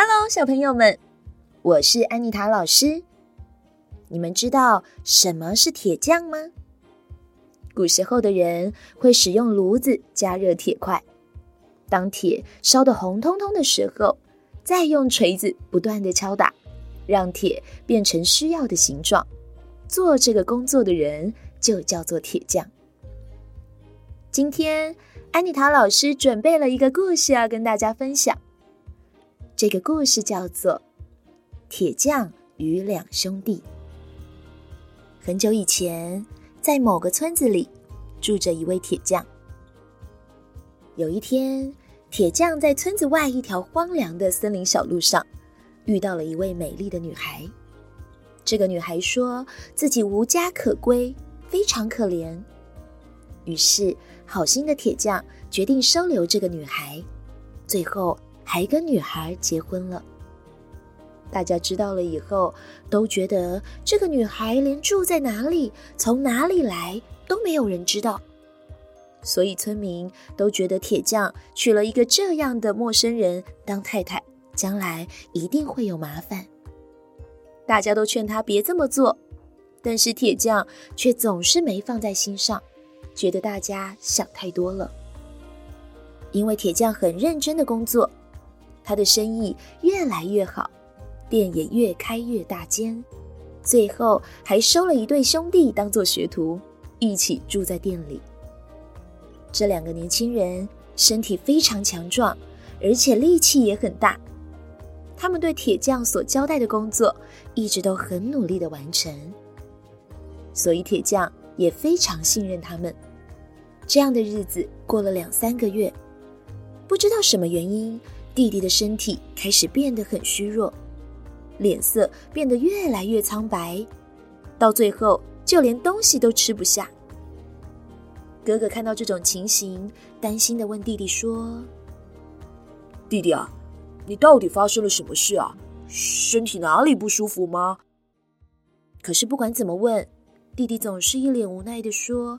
Hello，小朋友们，我是安妮塔老师。你们知道什么是铁匠吗？古时候的人会使用炉子加热铁块，当铁烧得红彤彤的时候，再用锤子不断地敲打，让铁变成需要的形状。做这个工作的人就叫做铁匠。今天，安妮塔老师准备了一个故事要跟大家分享。这个故事叫做《铁匠与两兄弟》。很久以前，在某个村子里，住着一位铁匠。有一天，铁匠在村子外一条荒凉的森林小路上，遇到了一位美丽的女孩。这个女孩说自己无家可归，非常可怜。于是，好心的铁匠决定收留这个女孩，最后还跟女孩结婚了。大家知道了以后，都觉得这个女孩连住在哪里、从哪里来都没有人知道，所以村民都觉得铁匠娶了一个这样的陌生人当太太，将来一定会有麻烦。大家都劝他别这么做，但是铁匠却总是没放在心上。觉得大家想太多了，因为铁匠很认真的工作，他的生意越来越好，店也越开越大间，最后还收了一对兄弟当做学徒，一起住在店里。这两个年轻人身体非常强壮，而且力气也很大，他们对铁匠所交代的工作一直都很努力的完成，所以铁匠也非常信任他们。这样的日子过了两三个月，不知道什么原因，弟弟的身体开始变得很虚弱，脸色变得越来越苍白，到最后就连东西都吃不下。哥哥看到这种情形，担心的问弟弟说：“弟弟啊，你到底发生了什么事啊？身体哪里不舒服吗？”可是不管怎么问，弟弟总是一脸无奈的说。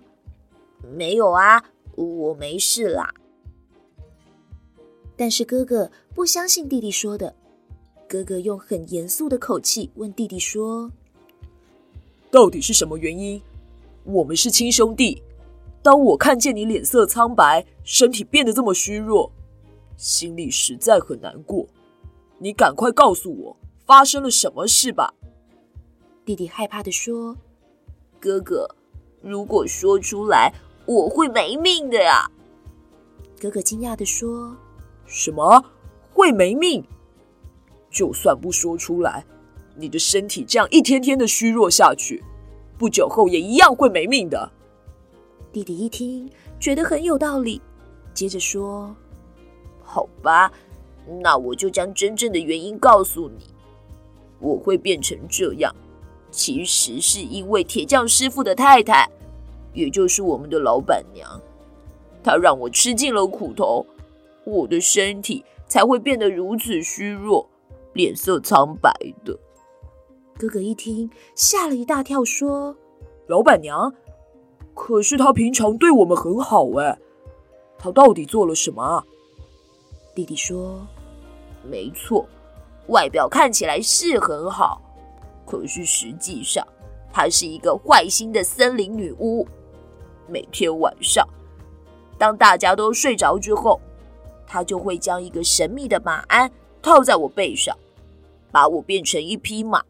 没有啊，我没事啦。但是哥哥不相信弟弟说的，哥哥用很严肃的口气问弟弟说：“到底是什么原因？我们是亲兄弟，当我看见你脸色苍白，身体变得这么虚弱，心里实在很难过。你赶快告诉我发生了什么事吧。”弟弟害怕的说：“哥哥，如果说出来……”我会没命的呀！哥哥惊讶的说：“什么会没命？就算不说出来，你的身体这样一天天的虚弱下去，不久后也一样会没命的。”弟弟一听，觉得很有道理，接着说：“好吧，那我就将真正的原因告诉你。我会变成这样，其实是因为铁匠师傅的太太。”也就是我们的老板娘，她让我吃尽了苦头，我的身体才会变得如此虚弱，脸色苍白的。哥哥一听，吓了一大跳，说：“老板娘？可是她平常对我们很好哎，她到底做了什么？”弟弟说：“没错，外表看起来是很好，可是实际上，她是一个坏心的森林女巫。”每天晚上，当大家都睡着之后，他就会将一个神秘的马鞍套在我背上，把我变成一匹马，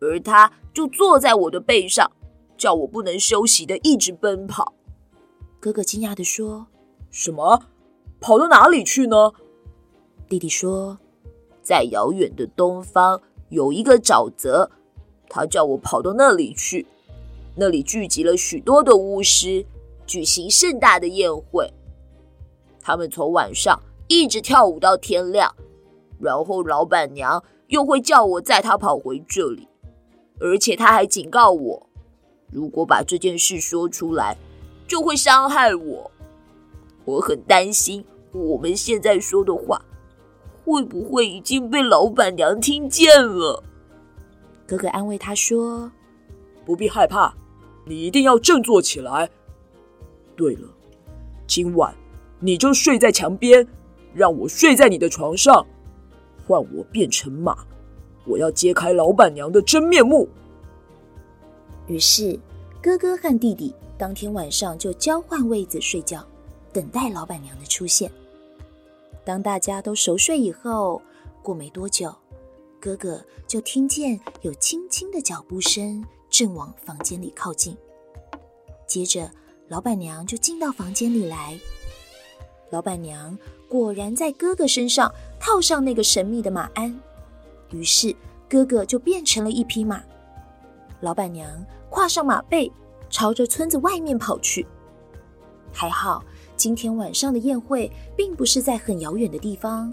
而他就坐在我的背上，叫我不能休息的一直奔跑。哥哥惊讶地说：“什么？跑到哪里去呢？”弟弟说：“在遥远的东方有一个沼泽，他叫我跑到那里去。”那里聚集了许多的巫师，举行盛大的宴会。他们从晚上一直跳舞到天亮，然后老板娘又会叫我载她跑回这里，而且她还警告我，如果把这件事说出来，就会伤害我。我很担心我们现在说的话，会不会已经被老板娘听见了？哥哥安慰他说：“不必害怕。”你一定要振作起来。对了，今晚你就睡在墙边，让我睡在你的床上。换我变成马，我要揭开老板娘的真面目。于是，哥哥和弟弟当天晚上就交换位子睡觉，等待老板娘的出现。当大家都熟睡以后，过没多久，哥哥就听见有轻轻的脚步声正往房间里靠近。接着，老板娘就进到房间里来。老板娘果然在哥哥身上套上那个神秘的马鞍，于是哥哥就变成了一匹马。老板娘跨上马背，朝着村子外面跑去。还好，今天晚上的宴会并不是在很遥远的地方，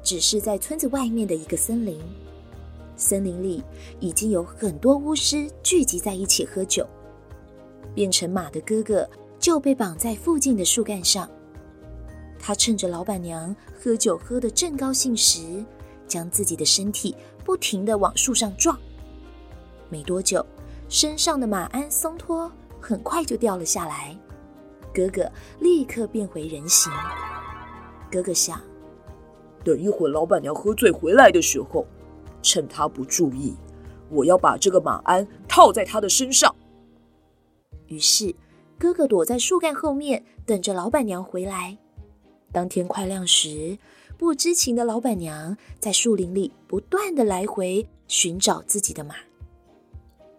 只是在村子外面的一个森林。森林里已经有很多巫师聚集在一起喝酒。变成马的哥哥就被绑在附近的树干上。他趁着老板娘喝酒喝得正高兴时，将自己的身体不停地往树上撞。没多久，身上的马鞍松脱，很快就掉了下来。哥哥立刻变回人形。哥哥想，等一会儿老板娘喝醉回来的时候，趁她不注意，我要把这个马鞍套在她的身上。于是，哥哥躲在树干后面，等着老板娘回来。当天快亮时，不知情的老板娘在树林里不断地来回寻找自己的马。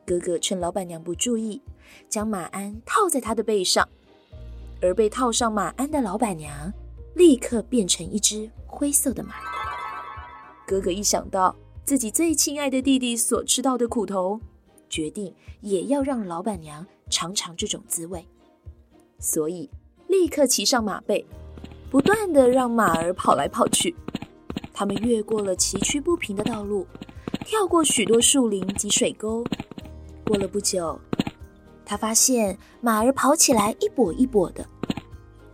哥哥趁老板娘不注意，将马鞍套在她的背上，而被套上马鞍的老板娘立刻变成一只灰色的马。哥哥一想到自己最亲爱的弟弟所吃到的苦头，决定也要让老板娘尝尝这种滋味，所以立刻骑上马背，不断的让马儿跑来跑去。他们越过了崎岖不平的道路，跳过许多树林及水沟。过了不久，他发现马儿跑起来一跛一跛的。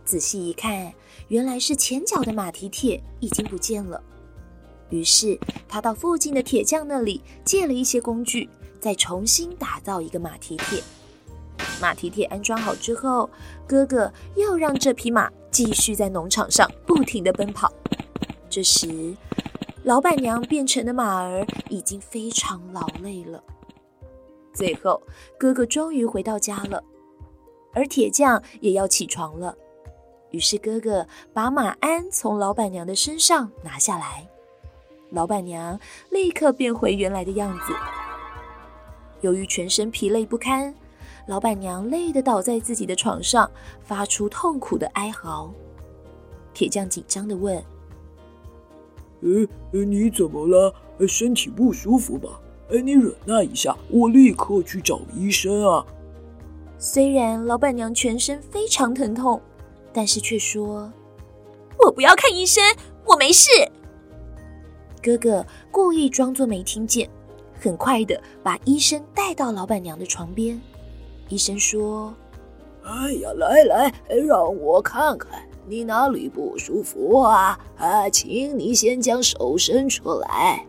仔细一看，原来是前脚的马蹄铁已经不见了。于是他到附近的铁匠那里借了一些工具，再重新打造一个马蹄铁。马蹄铁安装好之后，哥哥又让这匹马继续在农场上不停地奔跑。这时，老板娘变成的马儿已经非常劳累了。最后，哥哥终于回到家了，而铁匠也要起床了。于是，哥哥把马鞍从老板娘的身上拿下来，老板娘立刻变回原来的样子。由于全身疲累不堪，老板娘累得倒在自己的床上，发出痛苦的哀嚎。铁匠紧张的问：“诶，你怎么了？身体不舒服吧？”哎，你忍耐一下，我立刻去找医生啊！虽然老板娘全身非常疼痛，但是却说：“我不要看医生，我没事。”哥哥故意装作没听见，很快的把医生带到老板娘的床边。医生说：“哎呀，来来，让我看看你哪里不舒服啊？啊，请你先将手伸出来。”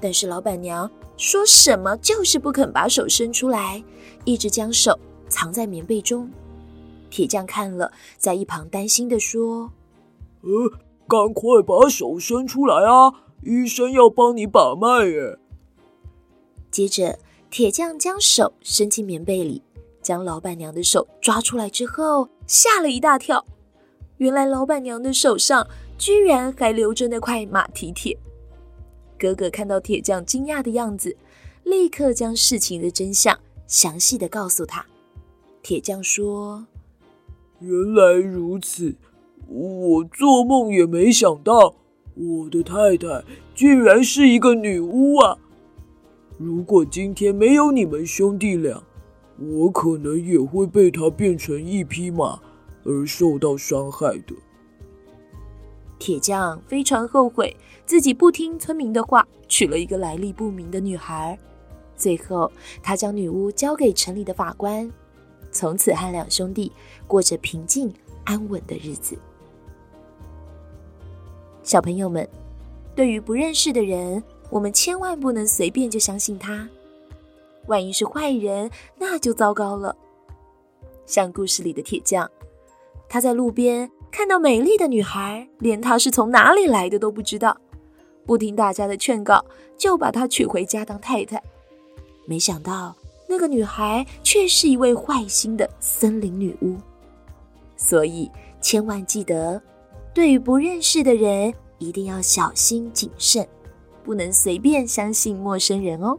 但是老板娘。说什么就是不肯把手伸出来，一直将手藏在棉被中。铁匠看了，在一旁担心地说：“呃，赶快把手伸出来啊！医生要帮你把脉耶。”接着，铁匠将手伸进棉被里，将老板娘的手抓出来之后，吓了一大跳。原来老板娘的手上居然还留着那块马蹄铁。哥哥看到铁匠惊讶的样子，立刻将事情的真相详细的告诉他。铁匠说：“原来如此，我做梦也没想到，我的太太居然是一个女巫啊！如果今天没有你们兄弟俩，我可能也会被他变成一匹马而受到伤害的。”铁匠非常后悔自己不听村民的话，娶了一个来历不明的女孩。最后，他将女巫交给城里的法官，从此和两兄弟过着平静安稳的日子。小朋友们，对于不认识的人，我们千万不能随便就相信他。万一是坏人，那就糟糕了。像故事里的铁匠，他在路边。看到美丽的女孩，连她是从哪里来的都不知道。不听大家的劝告，就把她娶回家当太太。没想到那个女孩却是一位坏心的森林女巫。所以千万记得，对于不认识的人，一定要小心谨慎，不能随便相信陌生人哦。